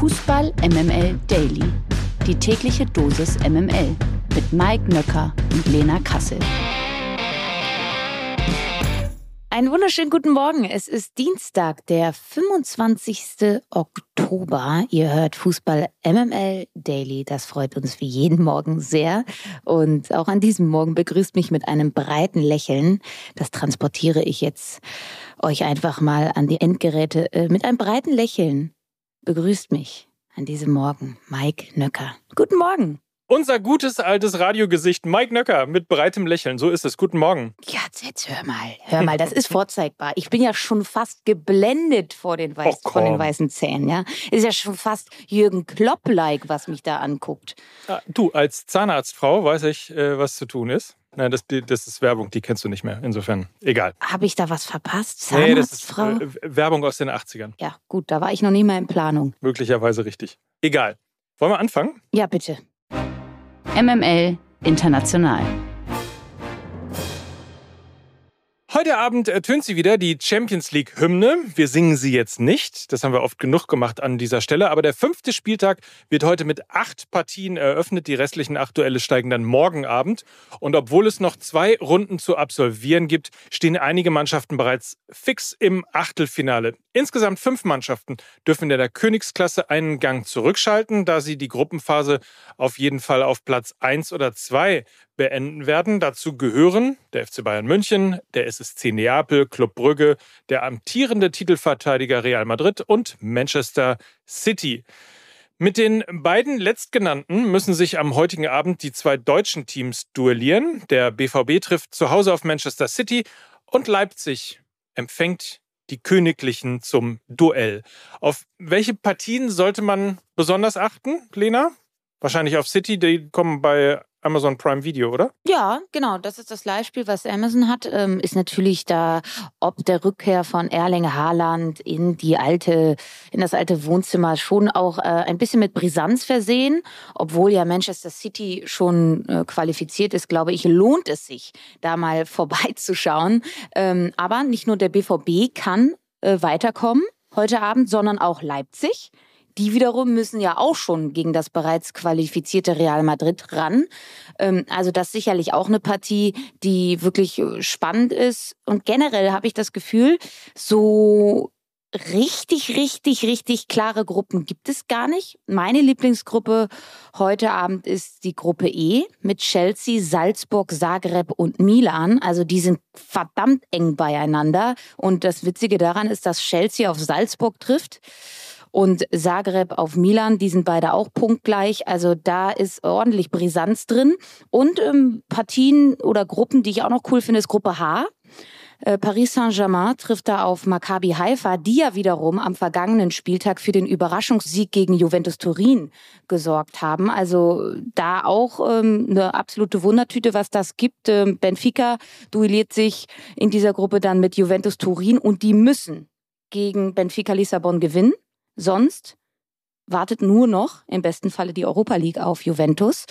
Fußball MML Daily. Die tägliche Dosis MML mit Mike Nöcker und Lena Kassel. Einen wunderschönen guten Morgen. Es ist Dienstag, der 25. Oktober. Ihr hört Fußball MML Daily. Das freut uns wie jeden Morgen sehr. Und auch an diesem Morgen begrüßt mich mit einem breiten Lächeln. Das transportiere ich jetzt euch einfach mal an die Endgeräte. Äh, mit einem breiten Lächeln begrüßt mich an diesem Morgen Mike Nöcker. Guten Morgen. Unser gutes altes Radiogesicht Mike Nöcker mit breitem Lächeln. So ist es. Guten Morgen. Ja, jetzt hör mal. Hör mal, das ist vorzeigbar. Ich bin ja schon fast geblendet vor den, Weiß, oh, von den weißen Zähnen. Ja? Ist ja schon fast Jürgen Klopp-like, was mich da anguckt. Ah, du, als Zahnarztfrau weiß ich, äh, was zu tun ist. Nein, das, das ist Werbung, die kennst du nicht mehr. Insofern, egal. Habe ich da was verpasst? Zahnarztfrau? Nee, das ist äh, Werbung aus den 80ern. Ja, gut, da war ich noch nie mal in Planung. Möglicherweise richtig. Egal. Wollen wir anfangen? Ja, bitte. MML International. Heute Abend ertönt sie wieder die Champions League-Hymne. Wir singen sie jetzt nicht. Das haben wir oft genug gemacht an dieser Stelle. Aber der fünfte Spieltag wird heute mit acht Partien eröffnet. Die restlichen acht Duelle steigen dann morgen Abend. Und obwohl es noch zwei Runden zu absolvieren gibt, stehen einige Mannschaften bereits fix im Achtelfinale. Insgesamt fünf Mannschaften dürfen in der Königsklasse einen Gang zurückschalten, da sie die Gruppenphase auf jeden Fall auf Platz eins oder zwei beenden werden. Dazu gehören der FC Bayern München, der SSC Neapel, Club Brügge, der amtierende Titelverteidiger Real Madrid und Manchester City. Mit den beiden letztgenannten müssen sich am heutigen Abend die zwei deutschen Teams duellieren. Der BVB trifft zu Hause auf Manchester City und Leipzig empfängt die Königlichen zum Duell. Auf welche Partien sollte man besonders achten, Lena? Wahrscheinlich auf City, die kommen bei Amazon Prime Video, oder? Ja, genau. Das ist das Live-Spiel, was Amazon hat. Ähm, ist natürlich da, ob der Rückkehr von Erling Haaland in die alte, in das alte Wohnzimmer schon auch äh, ein bisschen mit Brisanz versehen. Obwohl ja Manchester City schon äh, qualifiziert ist, glaube ich, lohnt es sich, da mal vorbeizuschauen. Ähm, aber nicht nur der BVB kann äh, weiterkommen heute Abend, sondern auch Leipzig. Die wiederum müssen ja auch schon gegen das bereits qualifizierte Real Madrid ran. Ähm, also das ist sicherlich auch eine Partie, die wirklich äh, spannend ist. Und generell habe ich das Gefühl, so richtig, richtig, richtig klare Gruppen gibt es gar nicht. Meine Lieblingsgruppe heute Abend ist die Gruppe E mit Chelsea, Salzburg, Zagreb und Milan. Also die sind verdammt eng beieinander. Und das Witzige daran ist, dass Chelsea auf Salzburg trifft und Zagreb auf Milan, die sind beide auch punktgleich. Also da ist ordentlich Brisanz drin. Und ähm, Partien oder Gruppen, die ich auch noch cool finde, ist Gruppe H. Äh, Paris Saint-Germain trifft da auf Maccabi Haifa, die ja wiederum am vergangenen Spieltag für den Überraschungssieg gegen Juventus Turin gesorgt haben. Also da auch ähm, eine absolute Wundertüte, was das gibt. Ähm, Benfica duelliert sich in dieser Gruppe dann mit Juventus Turin und die müssen gegen Benfica Lissabon gewinnen. Sonst wartet nur noch im besten Falle die Europa League auf Juventus.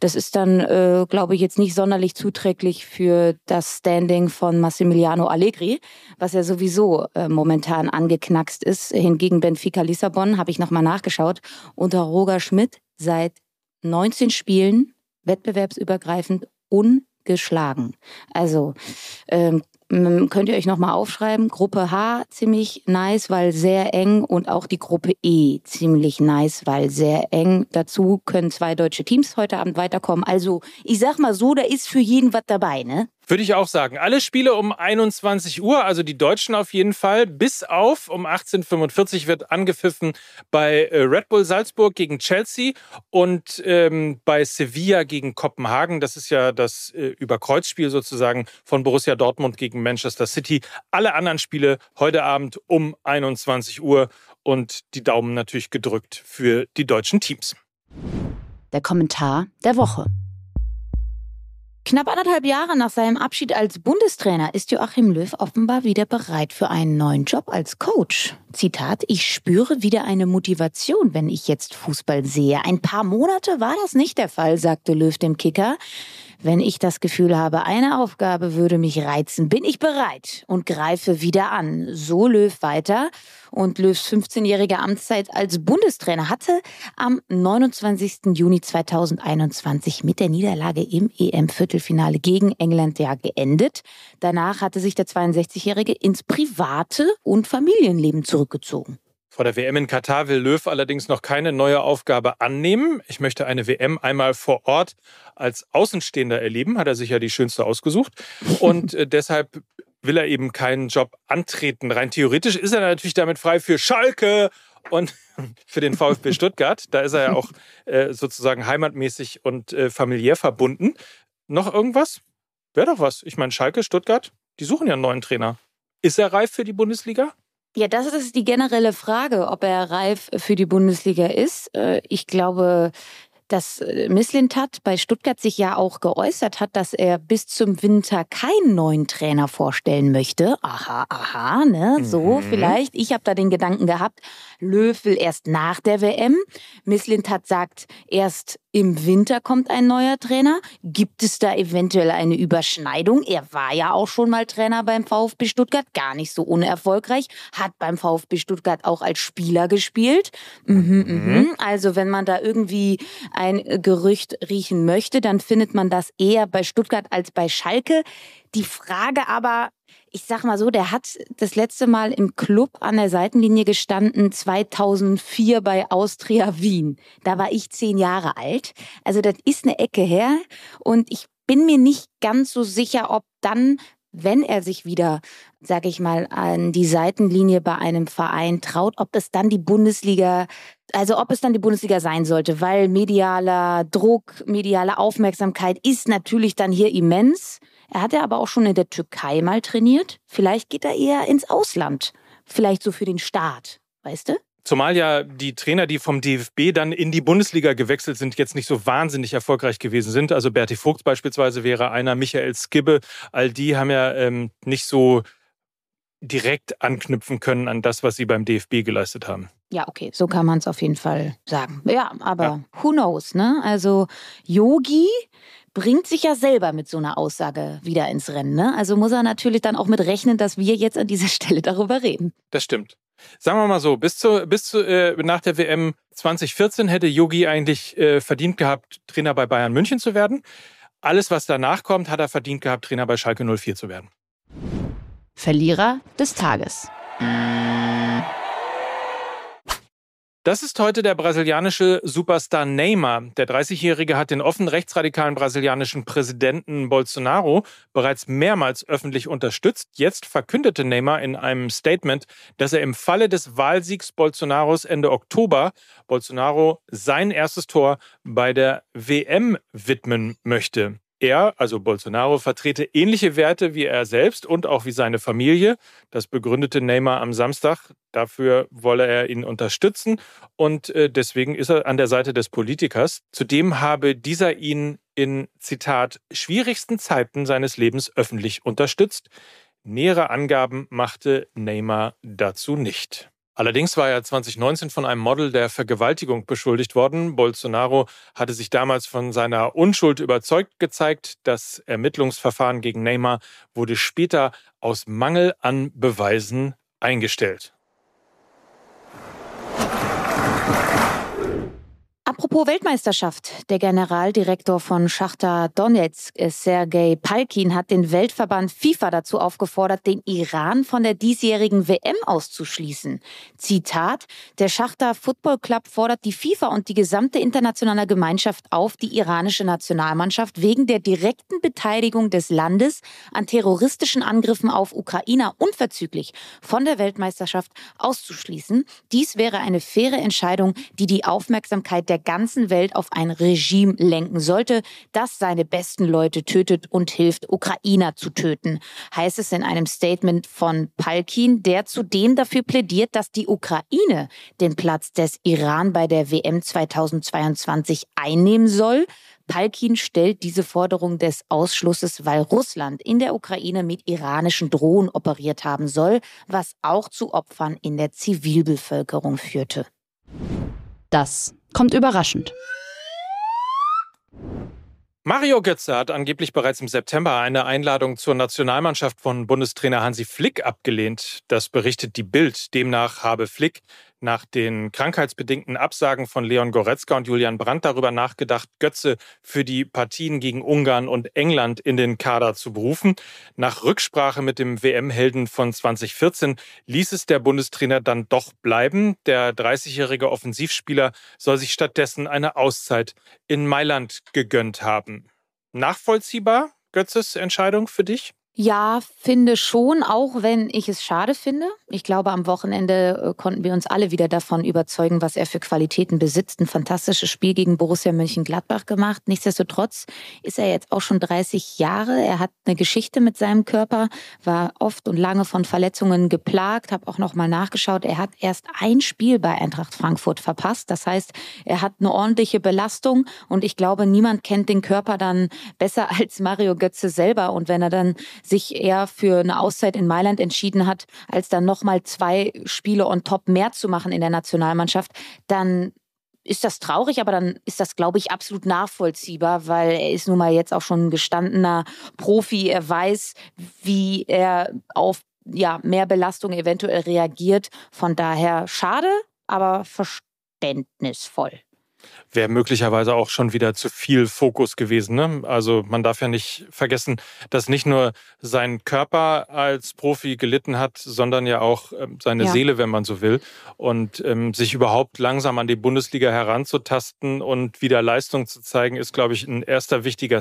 Das ist dann, äh, glaube ich, jetzt nicht sonderlich zuträglich für das Standing von Massimiliano Allegri, was ja sowieso äh, momentan angeknackst ist. Hingegen Benfica Lissabon, habe ich nochmal nachgeschaut, unter Roger Schmidt seit 19 Spielen wettbewerbsübergreifend ungeschlagen. Also ähm, könnt ihr euch nochmal aufschreiben. Gruppe H ziemlich nice, weil sehr eng und auch die Gruppe E ziemlich nice, weil sehr eng. Dazu können zwei deutsche Teams heute Abend weiterkommen. Also ich sag mal so, da ist für jeden was dabei, ne? Würde ich auch sagen. Alle Spiele um 21 Uhr, also die Deutschen auf jeden Fall, bis auf um 18.45 Uhr wird angepfiffen bei äh, Red Bull Salzburg gegen Chelsea und ähm, bei Sevilla gegen Kopenhagen. Das ist ja das äh, Überkreuzspiel sozusagen von Borussia Dortmund gegen Manchester City. Alle anderen Spiele heute Abend um 21 Uhr und die Daumen natürlich gedrückt für die deutschen Teams. Der Kommentar der Woche. Knapp anderthalb Jahre nach seinem Abschied als Bundestrainer ist Joachim Löw offenbar wieder bereit für einen neuen Job als Coach. Zitat, ich spüre wieder eine Motivation, wenn ich jetzt Fußball sehe. Ein paar Monate war das nicht der Fall, sagte Löw dem Kicker. Wenn ich das Gefühl habe, eine Aufgabe würde mich reizen, bin ich bereit und greife wieder an. So Löw weiter. Und Löws 15-jährige Amtszeit als Bundestrainer hatte am 29. Juni 2021 mit der Niederlage im EM-Viertelfinale gegen England ja geendet. Danach hatte sich der 62-Jährige ins private und Familienleben zurückgezogen. Vor der WM in Katar will Löw allerdings noch keine neue Aufgabe annehmen. Ich möchte eine WM einmal vor Ort als Außenstehender erleben, hat er sich ja die schönste ausgesucht. Und äh, deshalb will er eben keinen Job antreten. Rein theoretisch ist er natürlich damit frei für Schalke und für den VfB Stuttgart. Da ist er ja auch äh, sozusagen heimatmäßig und äh, familiär verbunden. Noch irgendwas? Wäre doch was. Ich meine, Schalke, Stuttgart, die suchen ja einen neuen Trainer. Ist er reif für die Bundesliga? Ja, das ist die generelle Frage, ob er reif für die Bundesliga ist. Äh, ich glaube, dass äh, Misslintat bei Stuttgart sich ja auch geäußert hat, dass er bis zum Winter keinen neuen Trainer vorstellen möchte. Aha, aha, ne, so mhm. vielleicht. Ich habe da den Gedanken gehabt, Löw will erst nach der WM. Misslintat sagt, erst im Winter kommt ein neuer Trainer. Gibt es da eventuell eine Überschneidung? Er war ja auch schon mal Trainer beim VfB Stuttgart, gar nicht so unerfolgreich, hat beim VfB Stuttgart auch als Spieler gespielt. Mhm, mhm. mhm. Also wenn man da irgendwie ein Gerücht riechen möchte, dann findet man das eher bei Stuttgart als bei Schalke. Die Frage aber, ich sag mal so, der hat das letzte Mal im Club an der Seitenlinie gestanden 2004 bei Austria Wien. Da war ich zehn Jahre alt. Also das ist eine Ecke her und ich bin mir nicht ganz so sicher, ob dann wenn er sich wieder, sag ich mal, an die Seitenlinie bei einem Verein traut, ob es dann die Bundesliga, also ob es dann die Bundesliga sein sollte, weil medialer Druck, mediale Aufmerksamkeit ist natürlich dann hier immens. Er hat ja aber auch schon in der Türkei mal trainiert. Vielleicht geht er eher ins Ausland. Vielleicht so für den Staat, weißt du? Zumal ja die Trainer, die vom DFB dann in die Bundesliga gewechselt sind, jetzt nicht so wahnsinnig erfolgreich gewesen sind. Also Berti Vogt beispielsweise wäre einer, Michael Skibbe, all die haben ja ähm, nicht so direkt anknüpfen können an das, was sie beim DFB geleistet haben. Ja, okay, so kann man es auf jeden Fall sagen. Ja, aber ja. who knows, ne? Also Yogi bringt sich ja selber mit so einer Aussage wieder ins Rennen. Ne? Also muss er natürlich dann auch mit rechnen, dass wir jetzt an dieser Stelle darüber reden. Das stimmt. Sagen wir mal so, bis, zu, bis zu, äh, nach der WM 2014 hätte Yogi eigentlich äh, verdient gehabt, Trainer bei Bayern München zu werden. Alles, was danach kommt, hat er verdient gehabt, Trainer bei Schalke 04 zu werden. Verlierer des Tages. Das ist heute der brasilianische Superstar Neymar. Der 30-Jährige hat den offen rechtsradikalen brasilianischen Präsidenten Bolsonaro bereits mehrmals öffentlich unterstützt. Jetzt verkündete Neymar in einem Statement, dass er im Falle des Wahlsiegs Bolsonaros Ende Oktober Bolsonaro sein erstes Tor bei der WM widmen möchte. Er, also Bolsonaro, vertrete ähnliche Werte wie er selbst und auch wie seine Familie. Das begründete Neymar am Samstag. Dafür wolle er ihn unterstützen und äh, deswegen ist er an der Seite des Politikers. Zudem habe dieser ihn in, Zitat, schwierigsten Zeiten seines Lebens öffentlich unterstützt. Nähere Angaben machte Neymar dazu nicht. Allerdings war er 2019 von einem Model der Vergewaltigung beschuldigt worden. Bolsonaro hatte sich damals von seiner Unschuld überzeugt gezeigt. Das Ermittlungsverfahren gegen Neymar wurde später aus Mangel an Beweisen eingestellt. Apropos Weltmeisterschaft. Der Generaldirektor von Schachtar Donetsk, Sergei Palkin, hat den Weltverband FIFA dazu aufgefordert, den Iran von der diesjährigen WM auszuschließen. Zitat, der Schachtar Football Club fordert die FIFA und die gesamte internationale Gemeinschaft auf, die iranische Nationalmannschaft wegen der direkten Beteiligung des Landes an terroristischen Angriffen auf Ukrainer unverzüglich von der Weltmeisterschaft auszuschließen. Dies wäre eine faire Entscheidung, die die Aufmerksamkeit der der ganzen Welt auf ein Regime lenken sollte, das seine besten Leute tötet und hilft, Ukrainer zu töten, heißt es in einem Statement von Palkin, der zudem dafür plädiert, dass die Ukraine den Platz des Iran bei der WM 2022 einnehmen soll. Palkin stellt diese Forderung des Ausschlusses, weil Russland in der Ukraine mit iranischen Drohnen operiert haben soll, was auch zu Opfern in der Zivilbevölkerung führte. Das kommt überraschend. Mario Götze hat angeblich bereits im September eine Einladung zur Nationalmannschaft von Bundestrainer Hansi Flick abgelehnt. Das berichtet die Bild. Demnach habe Flick nach den krankheitsbedingten Absagen von Leon Goretzka und Julian Brandt darüber nachgedacht, Götze für die Partien gegen Ungarn und England in den Kader zu berufen. Nach Rücksprache mit dem WM-Helden von 2014 ließ es der Bundestrainer dann doch bleiben. Der 30-jährige Offensivspieler soll sich stattdessen eine Auszeit in Mailand gegönnt haben. Nachvollziehbar, Götzes Entscheidung für dich? Ja, finde schon, auch wenn ich es schade finde. Ich glaube, am Wochenende äh, konnten wir uns alle wieder davon überzeugen, was er für Qualitäten besitzt. Ein fantastisches Spiel gegen Borussia Mönchengladbach gemacht. Nichtsdestotrotz ist er jetzt auch schon 30 Jahre. Er hat eine Geschichte mit seinem Körper, war oft und lange von Verletzungen geplagt. Habe auch noch mal nachgeschaut. Er hat erst ein Spiel bei Eintracht Frankfurt verpasst. Das heißt, er hat eine ordentliche Belastung und ich glaube, niemand kennt den Körper dann besser als Mario Götze selber. Und wenn er dann sich eher für eine Auszeit in Mailand entschieden hat, als dann nochmal zwei Spiele on top mehr zu machen in der Nationalmannschaft, dann ist das traurig, aber dann ist das, glaube ich, absolut nachvollziehbar, weil er ist nun mal jetzt auch schon ein gestandener Profi. Er weiß, wie er auf ja, mehr Belastung eventuell reagiert. Von daher schade, aber verständnisvoll wäre möglicherweise auch schon wieder zu viel Fokus gewesen. Ne? Also man darf ja nicht vergessen, dass nicht nur sein Körper als Profi gelitten hat, sondern ja auch ähm, seine ja. Seele, wenn man so will. Und ähm, sich überhaupt langsam an die Bundesliga heranzutasten und wieder Leistung zu zeigen, ist, glaube ich, ein erster wichtiger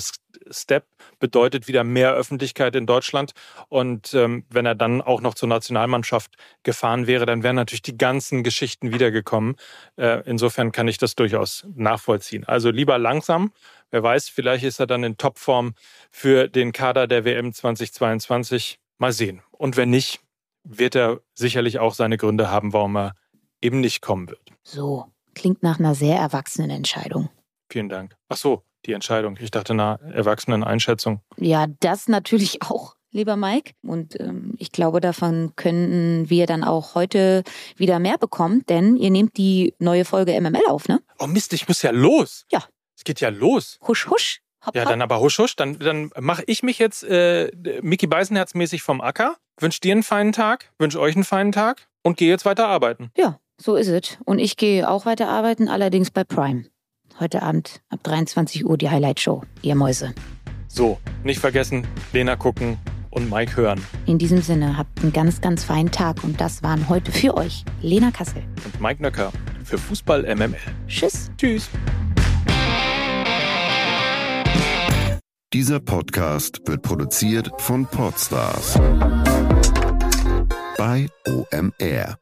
Step. Bedeutet wieder mehr Öffentlichkeit in Deutschland. Und ähm, wenn er dann auch noch zur Nationalmannschaft gefahren wäre, dann wären natürlich die ganzen Geschichten wiedergekommen. Äh, insofern kann ich das durchaus nachvollziehen. Also lieber langsam. Wer weiß, vielleicht ist er dann in Topform für den Kader der WM 2022. Mal sehen. Und wenn nicht, wird er sicherlich auch seine Gründe haben, warum er eben nicht kommen wird. So, klingt nach einer sehr erwachsenen Entscheidung. Vielen Dank. Ach so, die Entscheidung. Ich dachte einer erwachsenen Einschätzung. Ja, das natürlich auch lieber Mike. Und ähm, ich glaube, davon können wir dann auch heute wieder mehr bekommen, denn ihr nehmt die neue Folge MML auf, ne? Oh Mist, ich muss ja los. Ja. Es geht ja los. Husch, husch. Hopp, ja, dann aber husch, husch. Dann, dann mache ich mich jetzt äh, Mickey Beisenherz mäßig vom Acker. Wünsche dir einen feinen Tag, wünsche euch einen feinen Tag und gehe jetzt weiter arbeiten. Ja, so ist es. Und ich gehe auch weiter arbeiten, allerdings bei Prime. Heute Abend ab 23 Uhr die Highlight Show. Ihr Mäuse. So, nicht vergessen, Lena gucken, und Mike hören. In diesem Sinne, habt einen ganz, ganz feinen Tag und das waren heute für euch Lena Kassel und Mike Nöcker für Fußball MML. Tschüss. Tschüss. Dieser Podcast wird produziert von Podstars bei OMR.